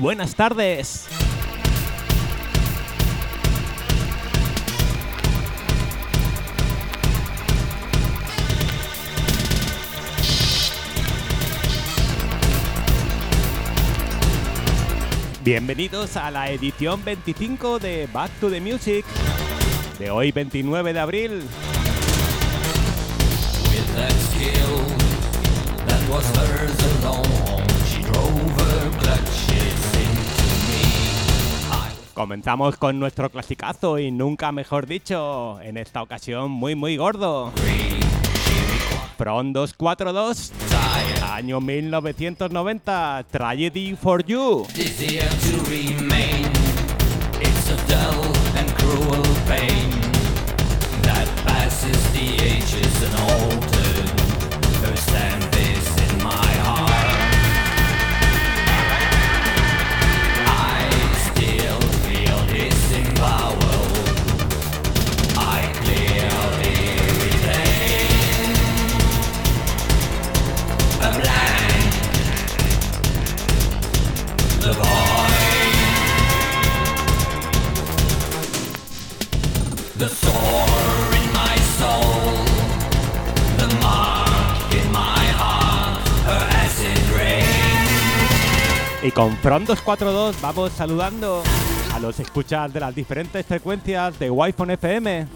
buenas tardes. Bienvenidos a la edición 25 de Back to the Music de hoy 29 de abril. Comenzamos con nuestro clasicazo y nunca mejor dicho, en esta ocasión muy muy gordo. From 242, año 1990, Tragedy for You. Y con From 242 vamos saludando a los escuchas de las diferentes frecuencias de Wi-Fi FM.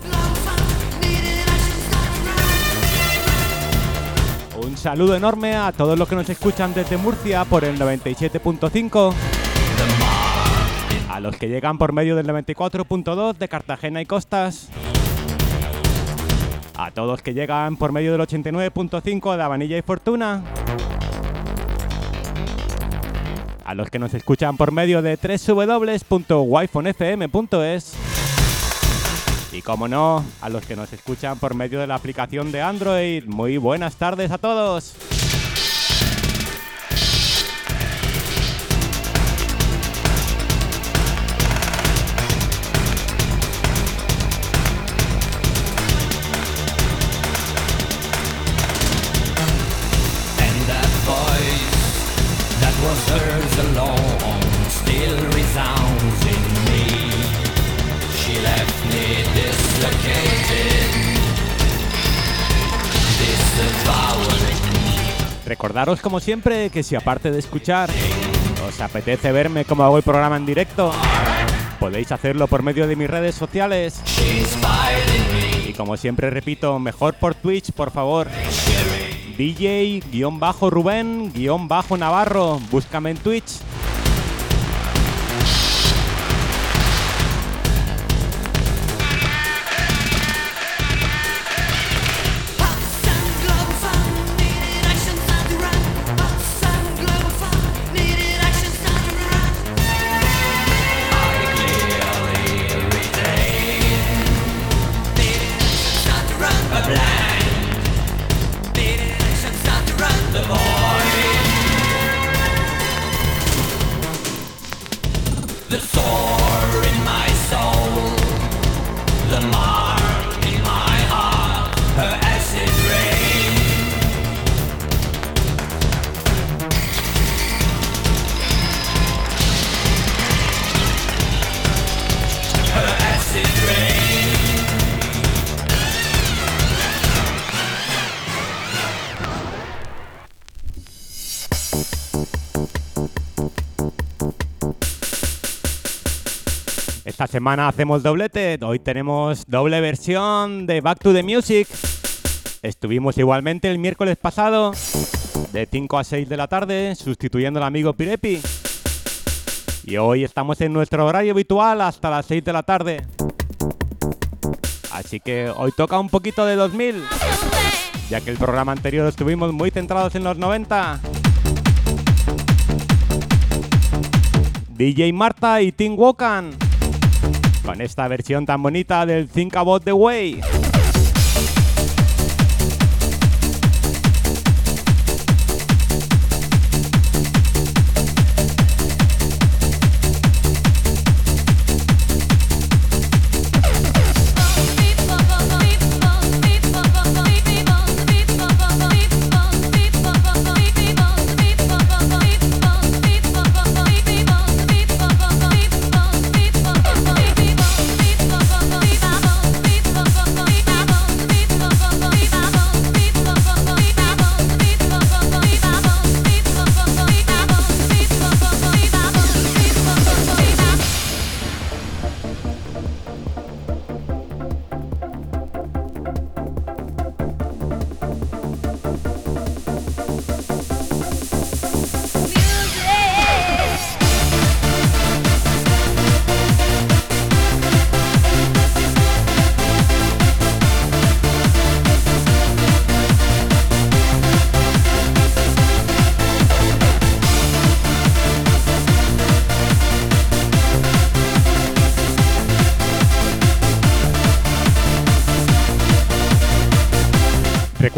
Un saludo enorme a todos los que nos escuchan desde Murcia por el 97.5. A los que llegan por medio del 94.2 de Cartagena y Costas. A todos que llegan por medio del 89.5 de Avanilla y Fortuna. A los que nos escuchan por medio de www.wifonfm.es. Y como no, a los que nos escuchan por medio de la aplicación de Android. Muy buenas tardes a todos. Recordaros como siempre que si aparte de escuchar os apetece verme como hago el programa en directo, podéis hacerlo por medio de mis redes sociales. Y como siempre repito, mejor por Twitch, por favor. DJ-Rubén-Navarro, búscame en Twitch. Semana hacemos doblete, hoy tenemos doble versión de Back to the Music. Estuvimos igualmente el miércoles pasado, de 5 a 6 de la tarde, sustituyendo al amigo Pirepi. Y hoy estamos en nuestro horario habitual hasta las 6 de la tarde. Así que hoy toca un poquito de 2000, ya que el programa anterior estuvimos muy centrados en los 90. DJ Marta y Tim Wokan con esta versión tan bonita del Think About the Way.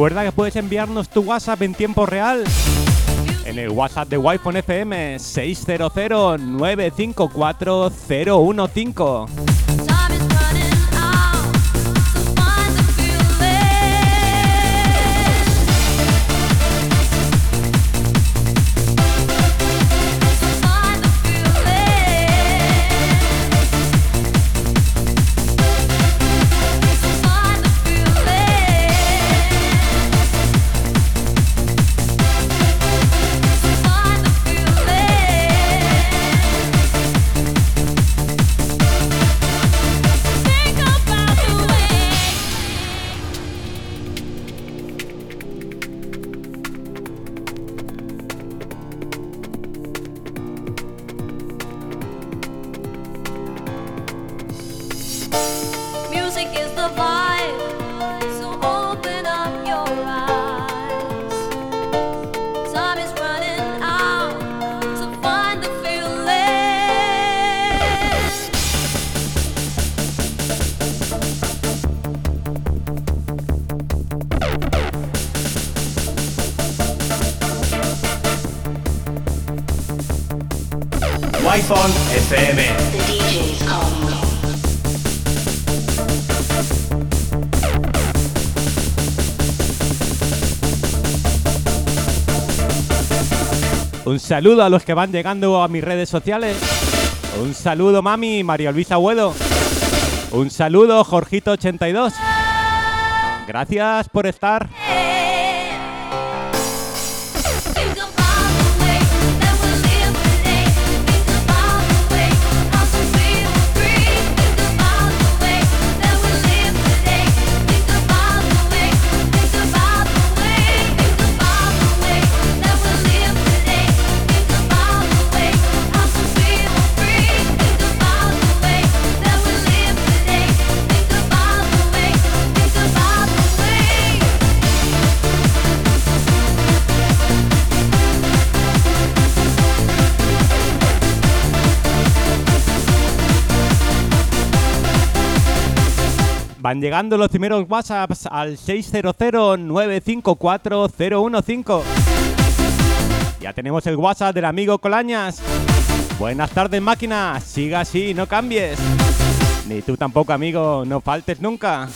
Recuerda que puedes enviarnos tu WhatsApp en tiempo real en el WhatsApp de Wi-Fi FM 600 954 015. Un saludo a los que van llegando a mis redes sociales. Un saludo, mami, María Luisa Huedo. Un saludo, Jorgito82. Gracias por estar. Van llegando los primeros WhatsApps al 600-954-015. Ya tenemos el WhatsApp del amigo Colañas. Buenas tardes, máquina. Siga así, no cambies. Ni tú tampoco, amigo, no faltes nunca.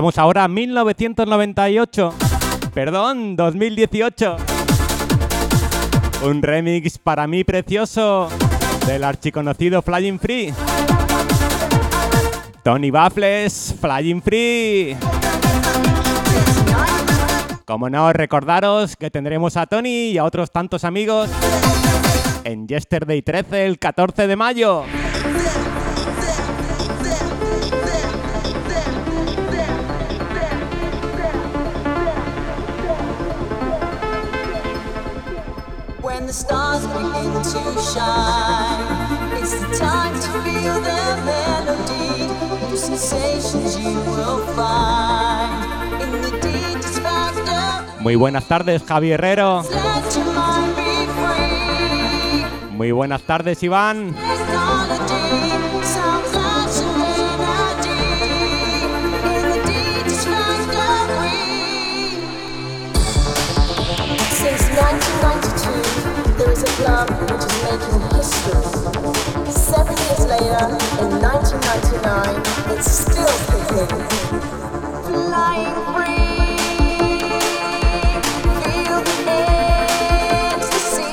Pasamos ahora a 1998. Perdón, 2018. Un remix para mí precioso del archiconocido Flying Free. Tony Baffles, Flying Free. Como no, recordaros que tendremos a Tony y a otros tantos amigos en Yesterday 13 el 14 de mayo. The stars begin to shine, it's the time to feel the melody. New sensations you will find in the. Muy buenas tardes, Javi Herrero. Let your mind be free. Muy buenas tardes, Iván. Club which is making history. Seven years later, in 1999, it's still kicking. Flying free, feel the ecstasy,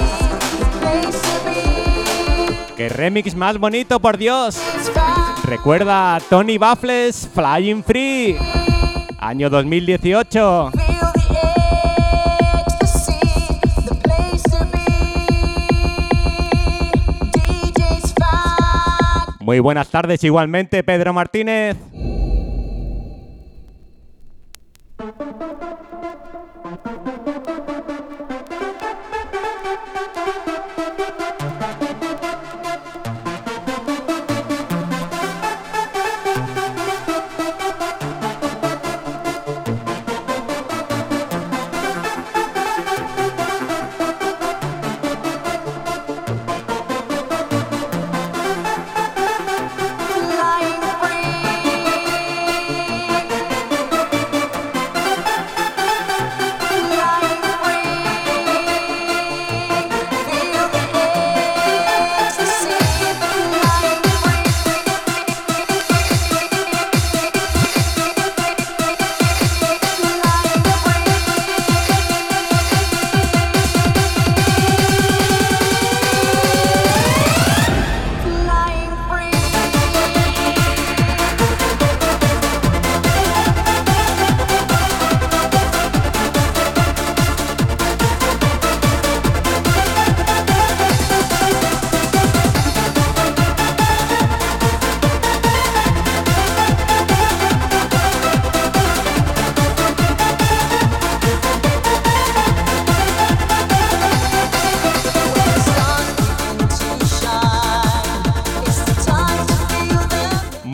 the place to be. ¡Qué remix más bonito, por Dios! Recuerda a Tony Baffles, Flying Free. Año 2018. Muy buenas tardes igualmente, Pedro Martínez.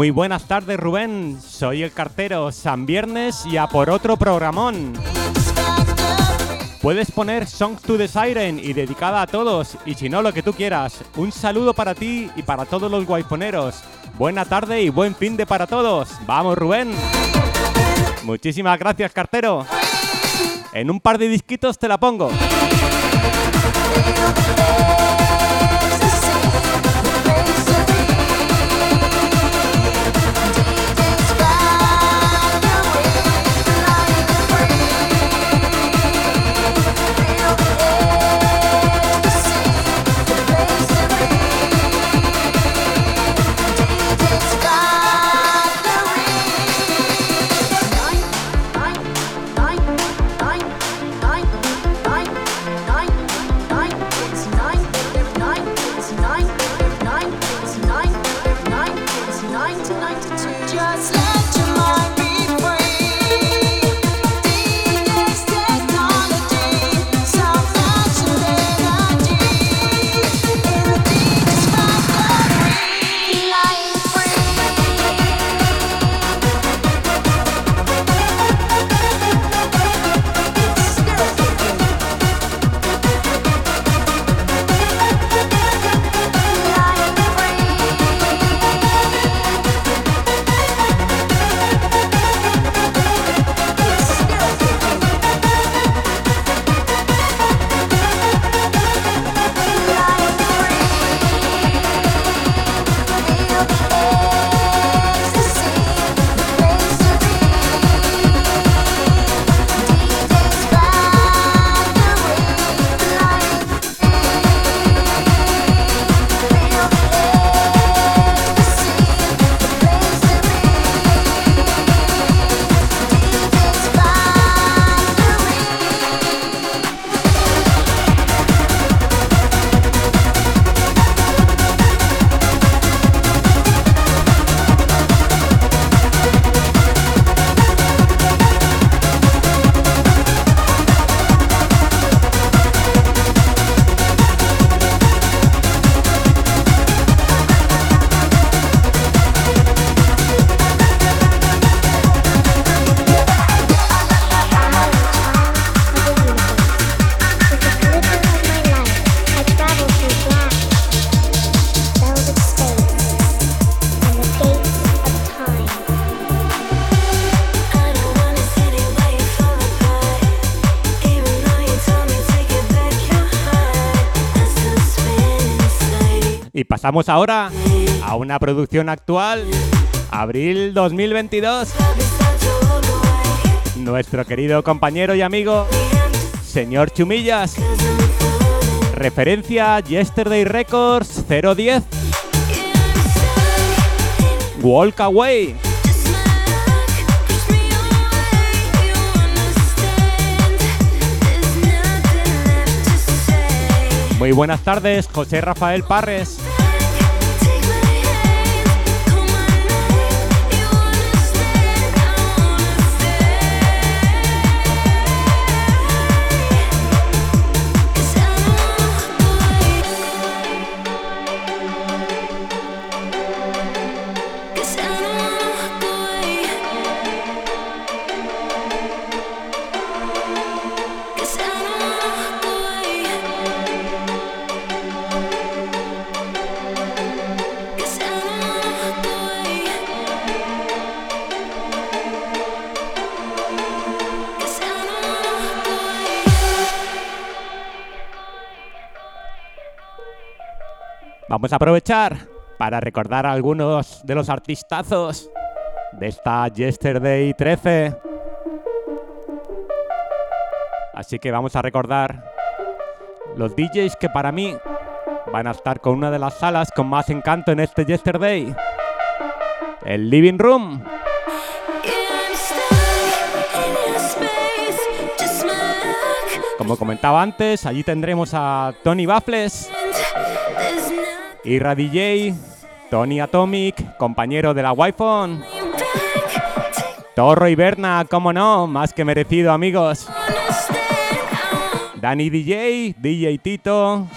Muy buenas tardes, Rubén. Soy el cartero San Viernes y a por otro programón. Puedes poner Song to the Siren y dedicada a todos, y si no, lo que tú quieras. Un saludo para ti y para todos los guayponeros. Buena tarde y buen fin de para todos. Vamos, Rubén. Muchísimas gracias, cartero. En un par de disquitos te la pongo. Pasamos ahora a una producción actual, abril 2022. Nuestro querido compañero y amigo, señor Chumillas. Referencia Yesterday Records 010. Walk Away. Muy buenas tardes, José Rafael Parres. Vamos a aprovechar para recordar a algunos de los artistazos de esta Yesterday 13. Así que vamos a recordar los DJs que para mí van a estar con una de las salas con más encanto en este Yesterday. El Living Room. Como comentaba antes, allí tendremos a Tony Baffles, Ira DJ, Tony Atomic, compañero de la Wi-Fi. Torro y Berna, como no, más que merecido, amigos. Dani DJ, DJ Tito,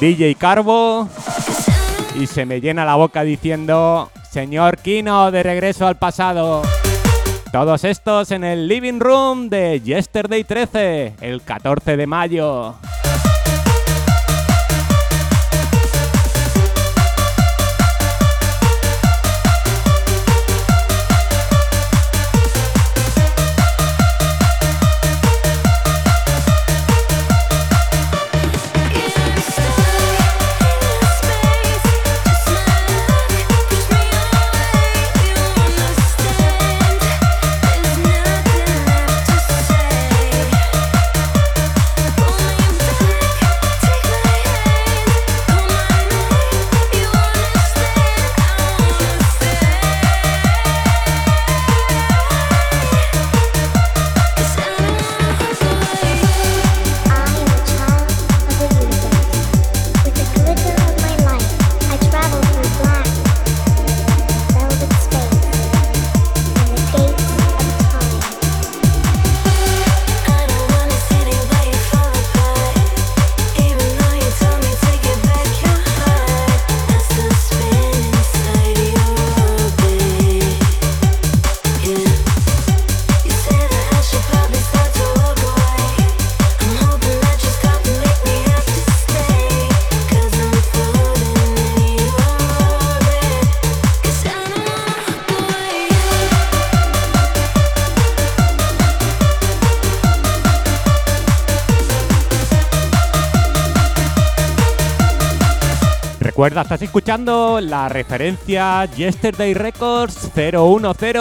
DJ Carbo. Y se me llena la boca diciendo, señor Kino, de regreso al pasado. Todos estos en el Living Room de Yesterday 13, el 14 de mayo. Recuerda, estás escuchando la referencia Yesterday Records 010.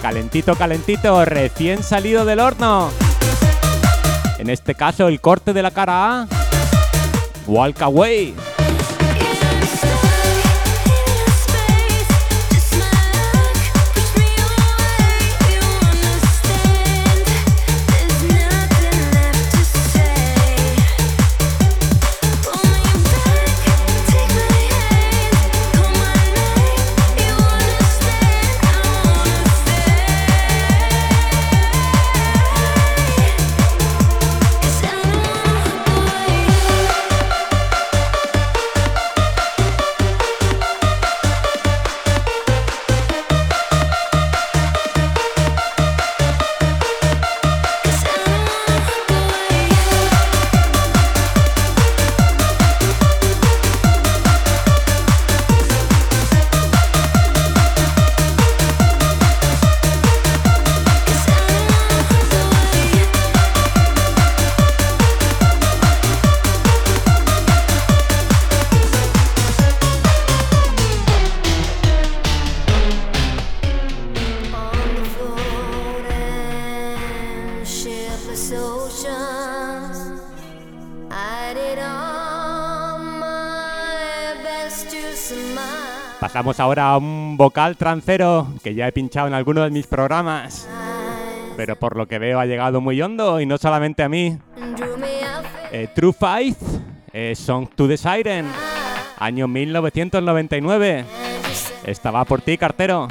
Calentito, calentito, recién salido del horno. En este caso, el corte de la cara A. Walk Away. Pasamos ahora a un vocal trancero que ya he pinchado en alguno de mis programas. Pero por lo que veo ha llegado muy hondo y no solamente a mí. Eh, True Faith, eh, Song to the Siren, año 1999. Esta va por ti, cartero.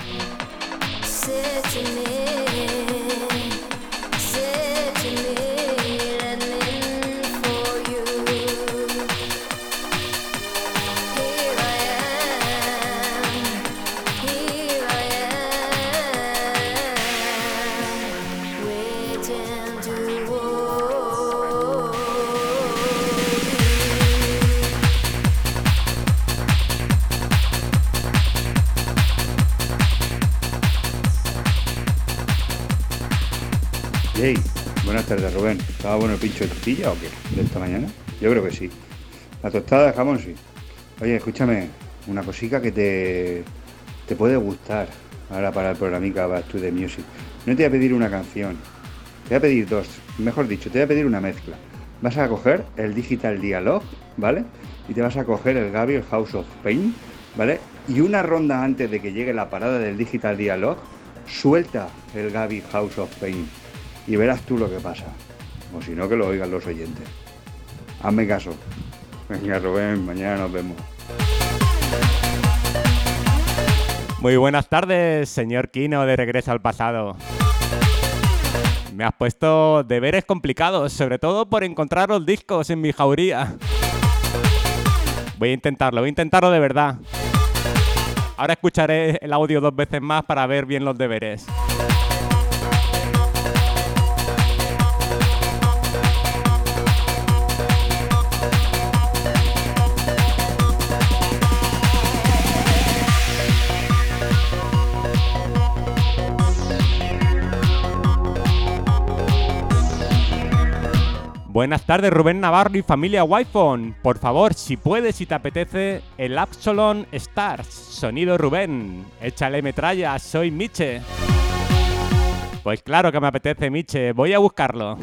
Tardes Rubén. ¿Estaba bueno el pincho de tortilla o qué? ¿De esta mañana? Yo creo que sí. La tostada de jamón sí. Oye, escúchame, una cosica que te, te puede gustar ahora para el programica Back to the Music. No te voy a pedir una canción, te voy a pedir dos. Mejor dicho, te voy a pedir una mezcla. Vas a coger el Digital Dialog, ¿vale? Y te vas a coger el Gabriel House of Pain, ¿vale? Y una ronda antes de que llegue la parada del Digital Dialog, suelta el Gaby House of Pain y verás tú lo que pasa. O si no, que lo oigan los oyentes. Hazme caso. Venga, Rubén, mañana nos vemos. Muy buenas tardes, señor Kino de Regreso al Pasado. Me has puesto deberes complicados, sobre todo por encontrar los discos en mi jauría. Voy a intentarlo, voy a intentarlo de verdad. Ahora escucharé el audio dos veces más para ver bien los deberes. Buenas tardes, Rubén Navarro y familia Wi-Fi. Por favor, si puedes, si te apetece, el Absalon Stars. Sonido Rubén. Échale metralla, soy Miche. Pues claro que me apetece, Miche. Voy a buscarlo.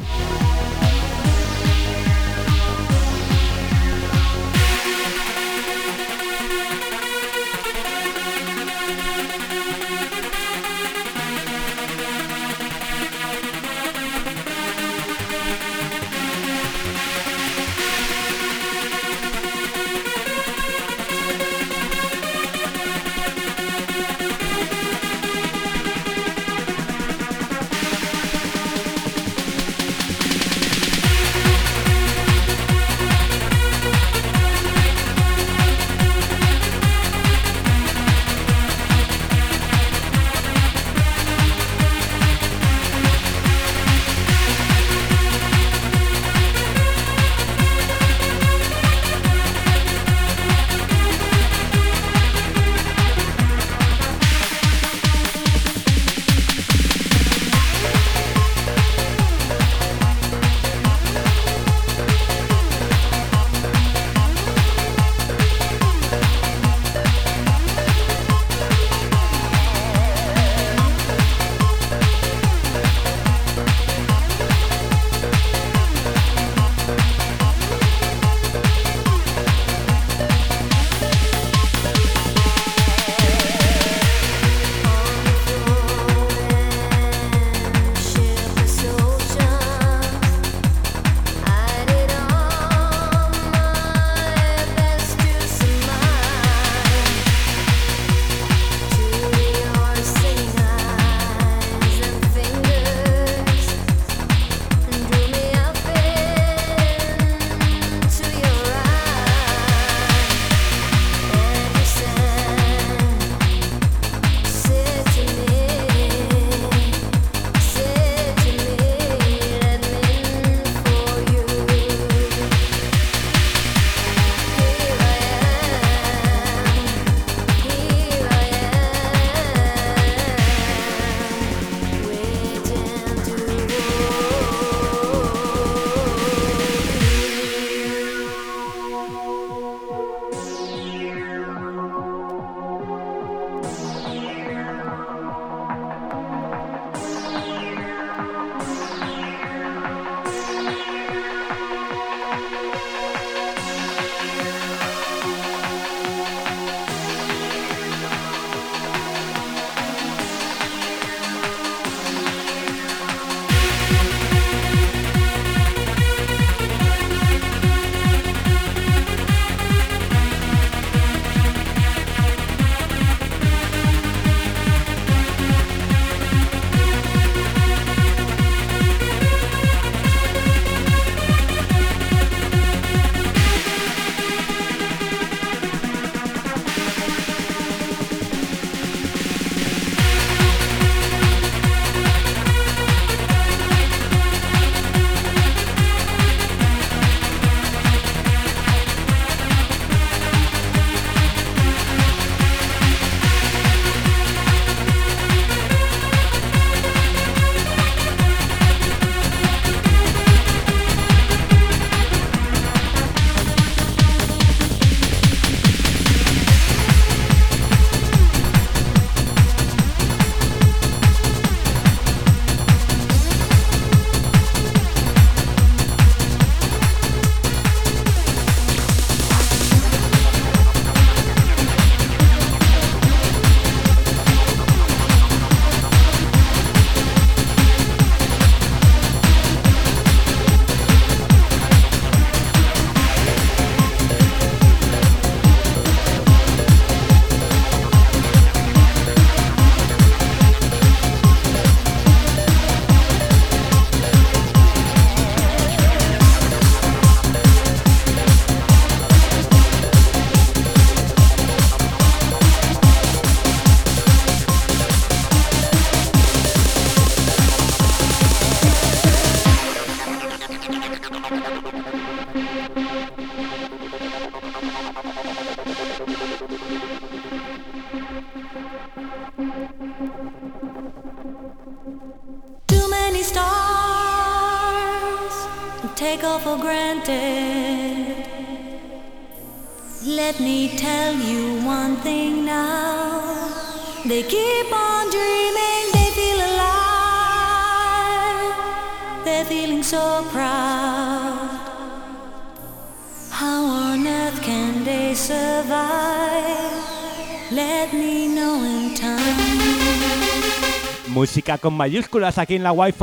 con mayúsculas aquí en la wi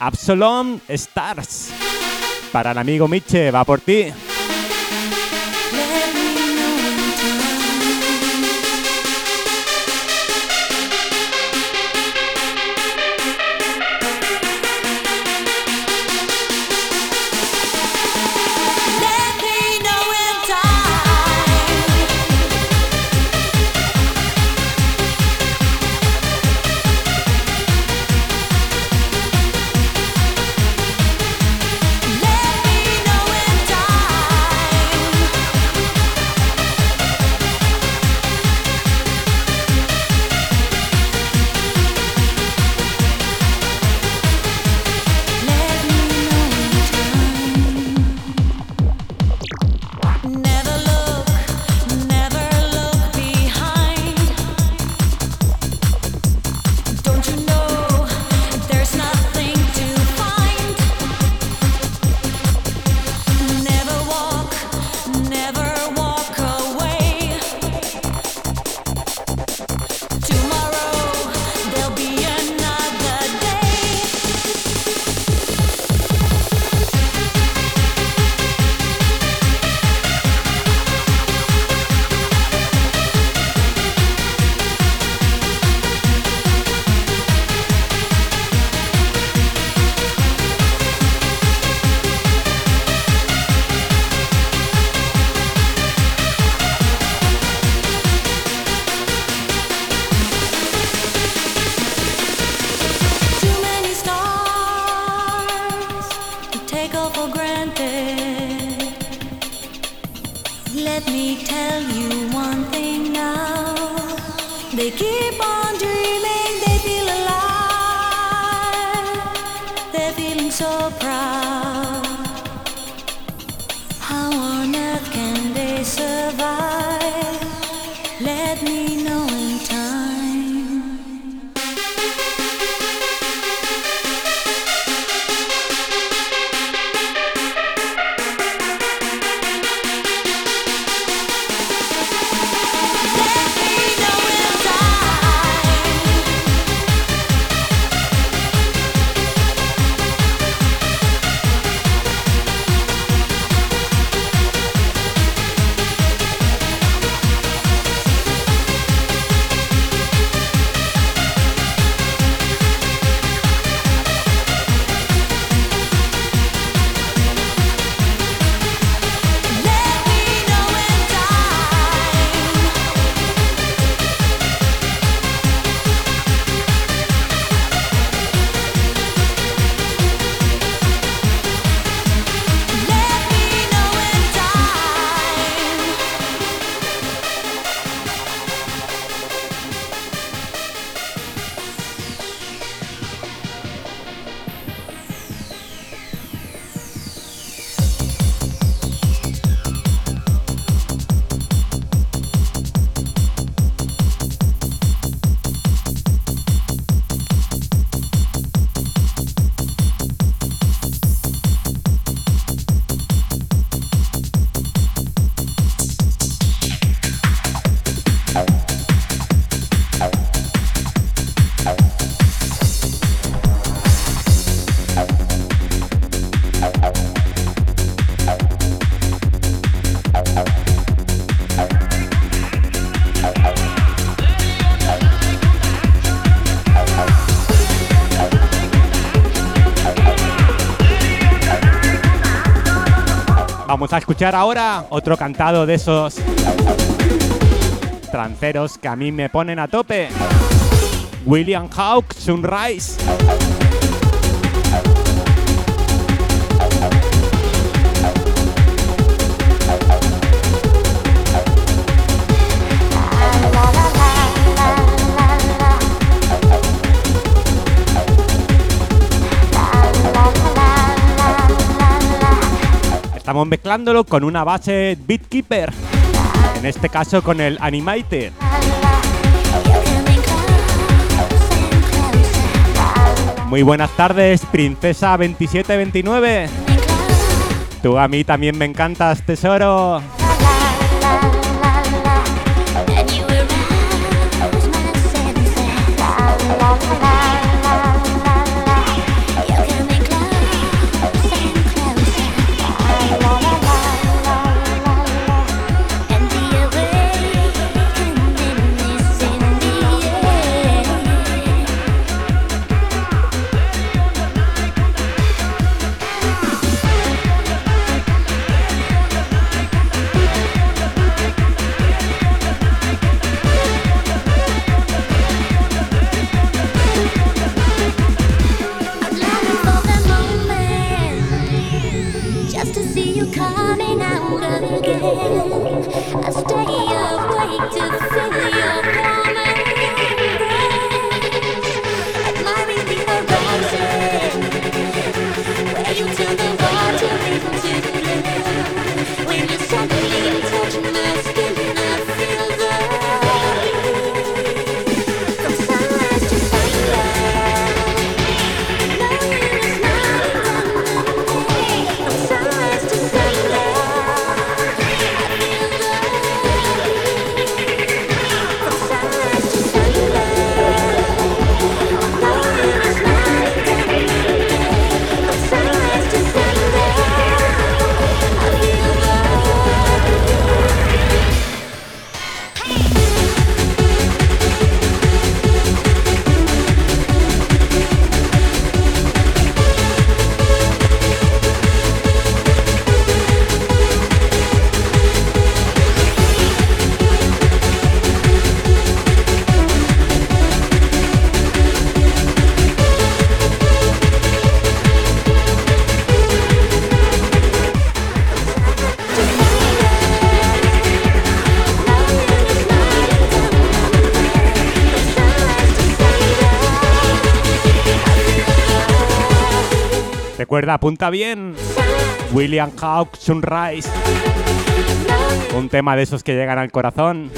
Absalom Stars. Para el amigo Miche, va por ti. ahora otro cantado de esos tranceros que a mí me ponen a tope. William Hawk, Sunrise. Mezclándolo con una base Beatkeeper. En este caso con el Animated. Muy buenas tardes, Princesa 2729. Tú a mí también me encantas, tesoro. Recuerda, apunta bien. William Hawk Sunrise. Un tema de esos que llegan al corazón.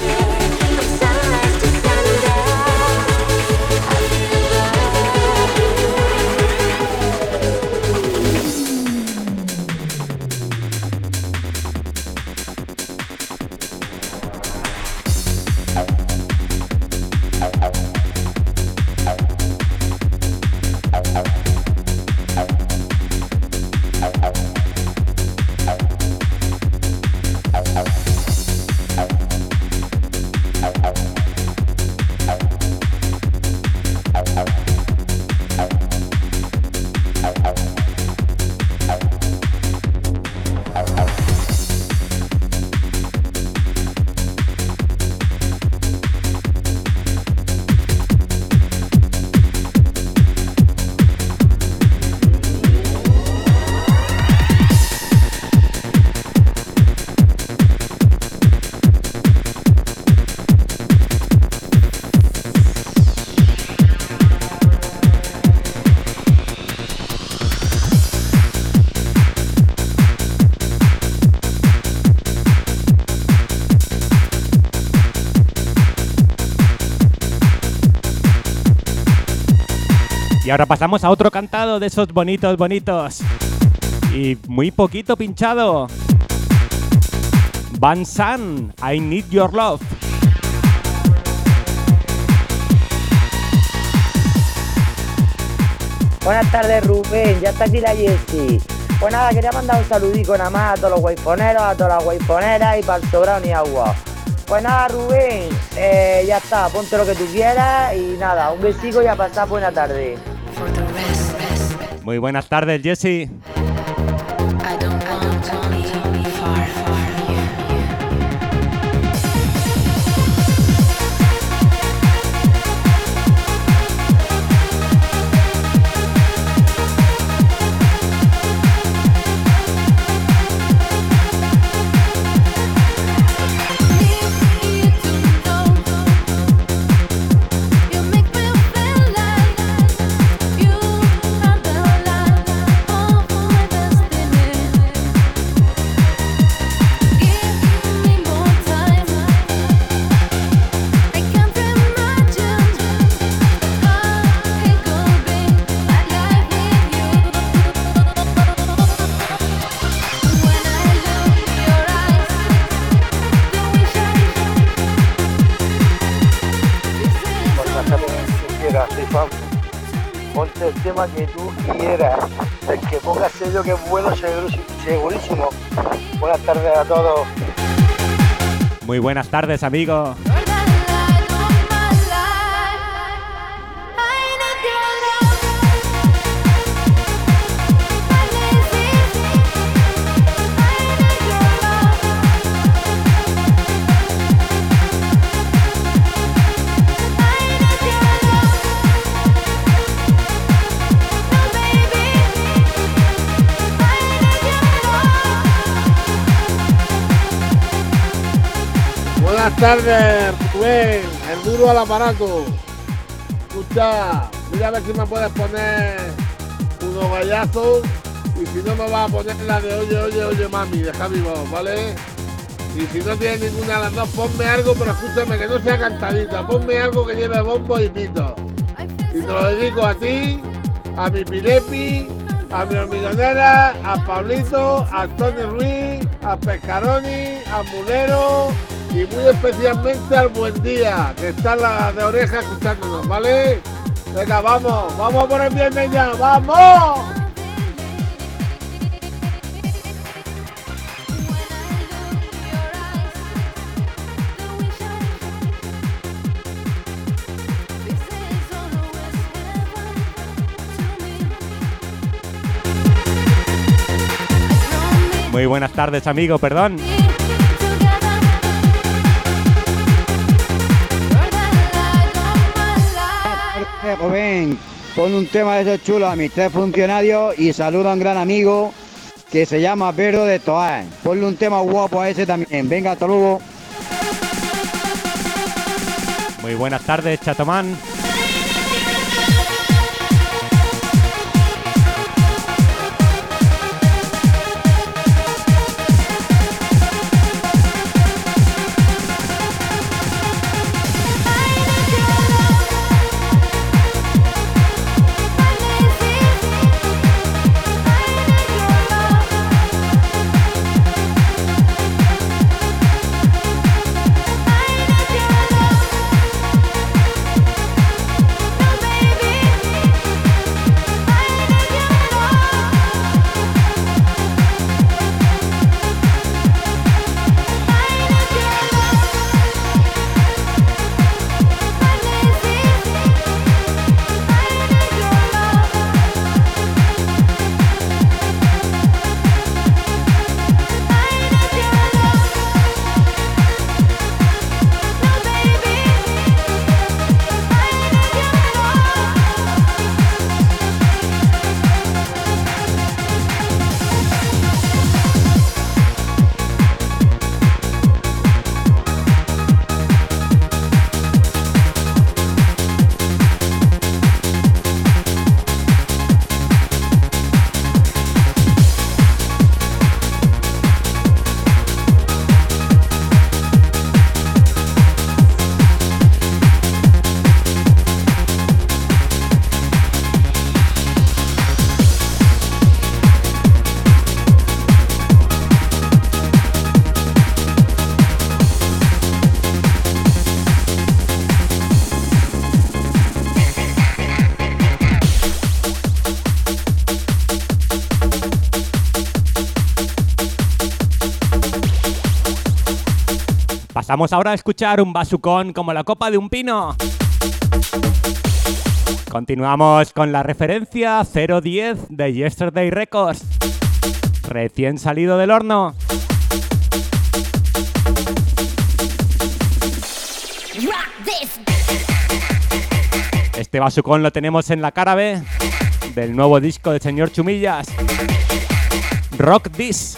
Ahora pasamos a otro cantado de esos bonitos, bonitos. Y muy poquito pinchado. Van San, I Need Your Love. Buenas tardes Rubén, ya está aquí la Jessie. Pues nada, quería mandar un saludico nada más a todos los guayponeros, a todas las guayponeras y para el sobrado ni agua. Pues nada Rubén, eh, ya está, ponte lo que tú quieras y nada, un besico y a pasar buena tarde. Muy buenas tardes, Jesse. Segurísimo. Buenas tardes a todos. Muy buenas tardes, amigo. Buenas tardes, Rubén, el duro al aparato. Escucha, mira a ver si me puedes poner unos gallazos y si no me vas a poner la de oye, oye, oye, mami, deja mi voz, ¿vale? Y si no tienes ninguna de las dos, ponme algo, pero escúchame, que no sea cantadita, ponme algo que lleve bombo y pito. Y te lo dedico a ti, a mi Pilepi, a mi hormigonera, a Pablito, a Tony Ruiz, a Pescaroni, a Mulero y muy especialmente al Buen Día, que está la de oreja escuchándonos, ¿vale? Venga, vamos, vamos por el viernes ya, ¡vamos! Muy buenas tardes, amigo, perdón. Rubén, pon un tema de ese chulo a mis tres funcionarios y saluda a un gran amigo que se llama Pedro de Toán. Ponle un tema guapo a ese también. Venga, hasta. Muy buenas tardes, Chatomán. Pasamos ahora a escuchar un basucón como la copa de un pino. Continuamos con la referencia 010 de Yesterday Records. Recién salido del horno. Este basucón lo tenemos en la cara B del nuevo disco del señor Chumillas. Rock This.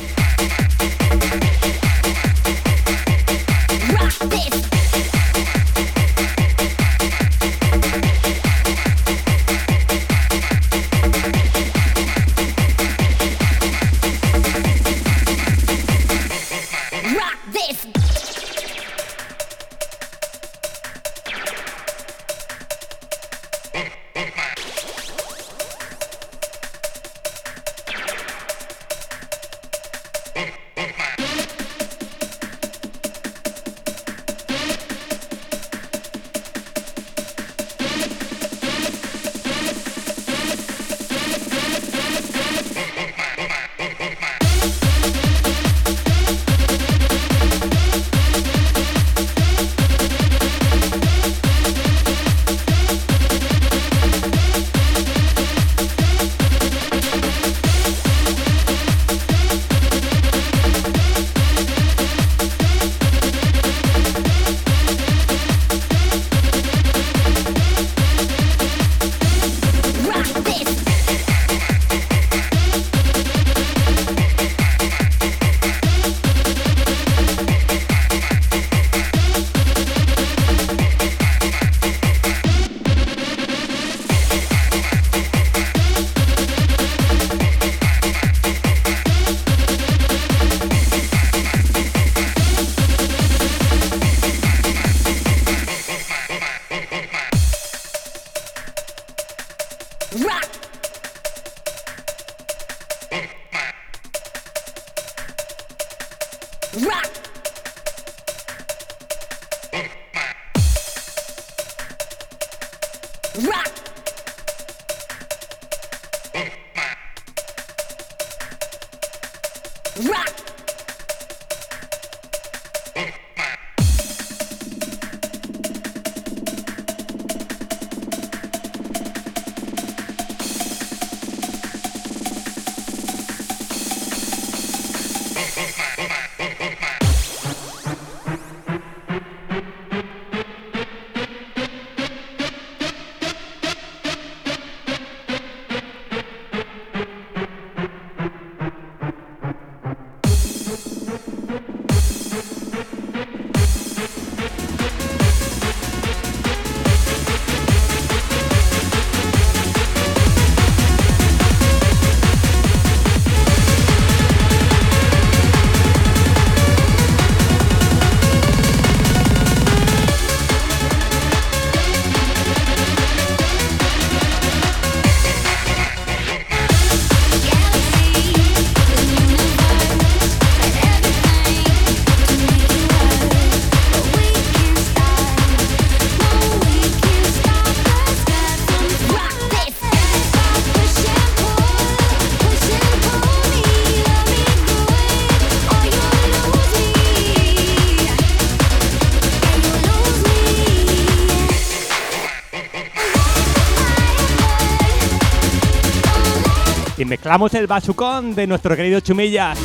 Y mezclamos el basucón de nuestro querido Chumillas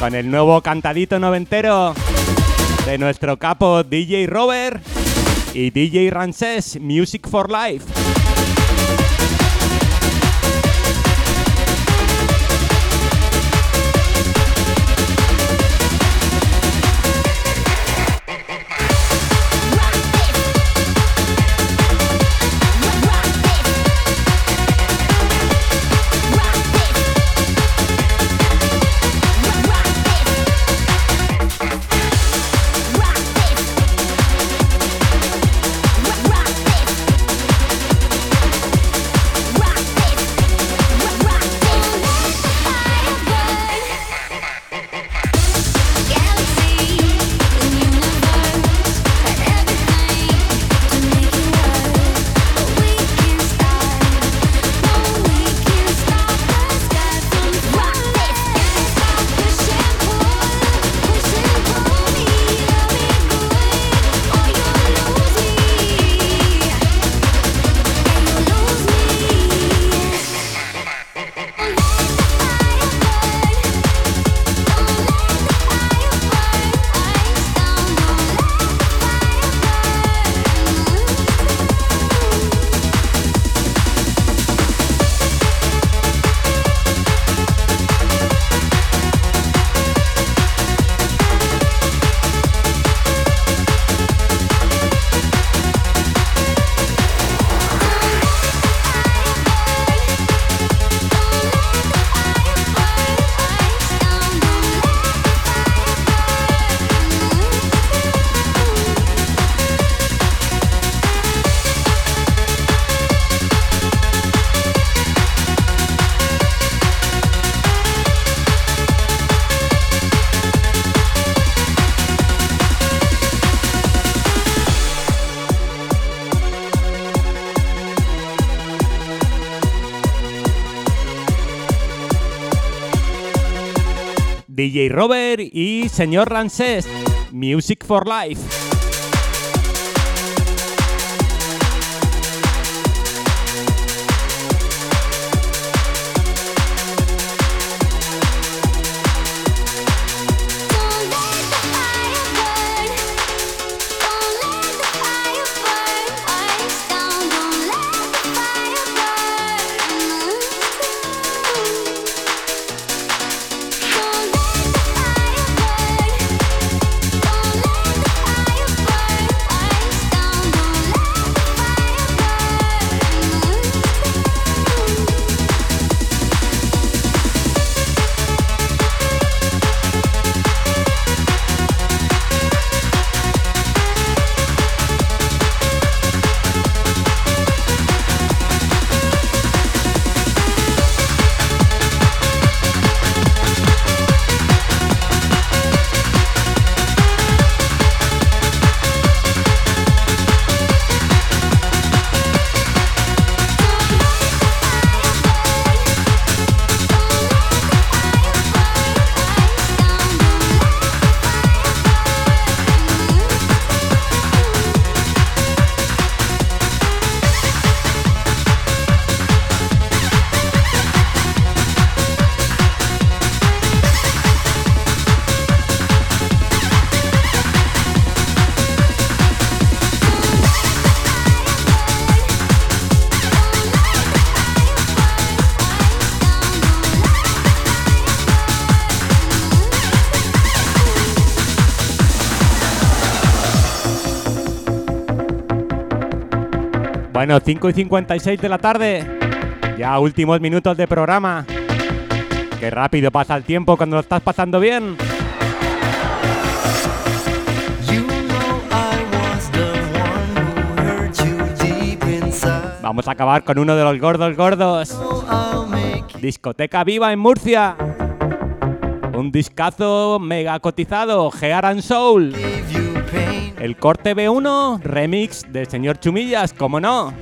con el nuevo cantadito noventero de nuestro capo DJ Robert y DJ Rancés Music for Life. DJ Robert y señor Rancés, Music for Life. Bueno, 5 y 56 de la tarde. Ya últimos minutos de programa. Qué rápido pasa el tiempo cuando lo estás pasando bien. Vamos a acabar con uno de los gordos gordos. Discoteca Viva en Murcia. Un discazo mega cotizado, Gear and Soul. El corte B1, remix del señor Chumillas, como no.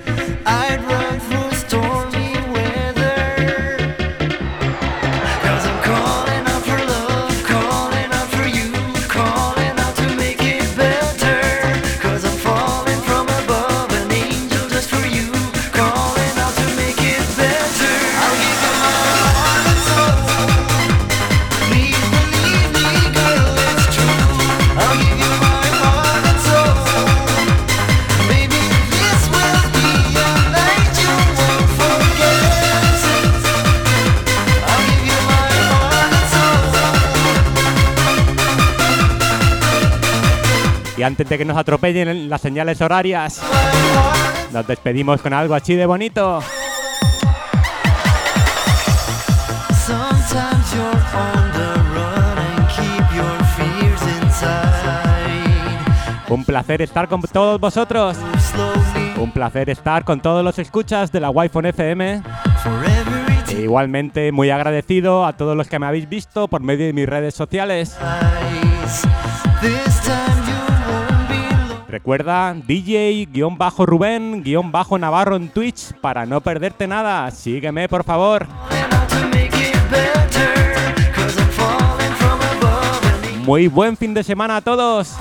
Antes de que nos atropellen las señales horarias, nos despedimos con algo así de bonito. Un placer estar con todos vosotros. Un placer estar con todos los escuchas de la Wi-Fi FM. E igualmente muy agradecido a todos los que me habéis visto por medio de mis redes sociales. Recuerda DJ-Rubén-Navarro en Twitch para no perderte nada. Sígueme por favor. Muy buen fin de semana a todos.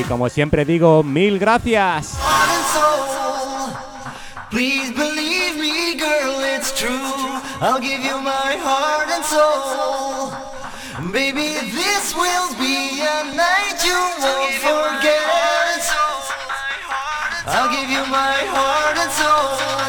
Y como siempre digo, mil gracias. Please believe me, girl, it's true. I'll give you my heart and soul. Baby, this will be a night you won't forget. I'll give you my heart and soul.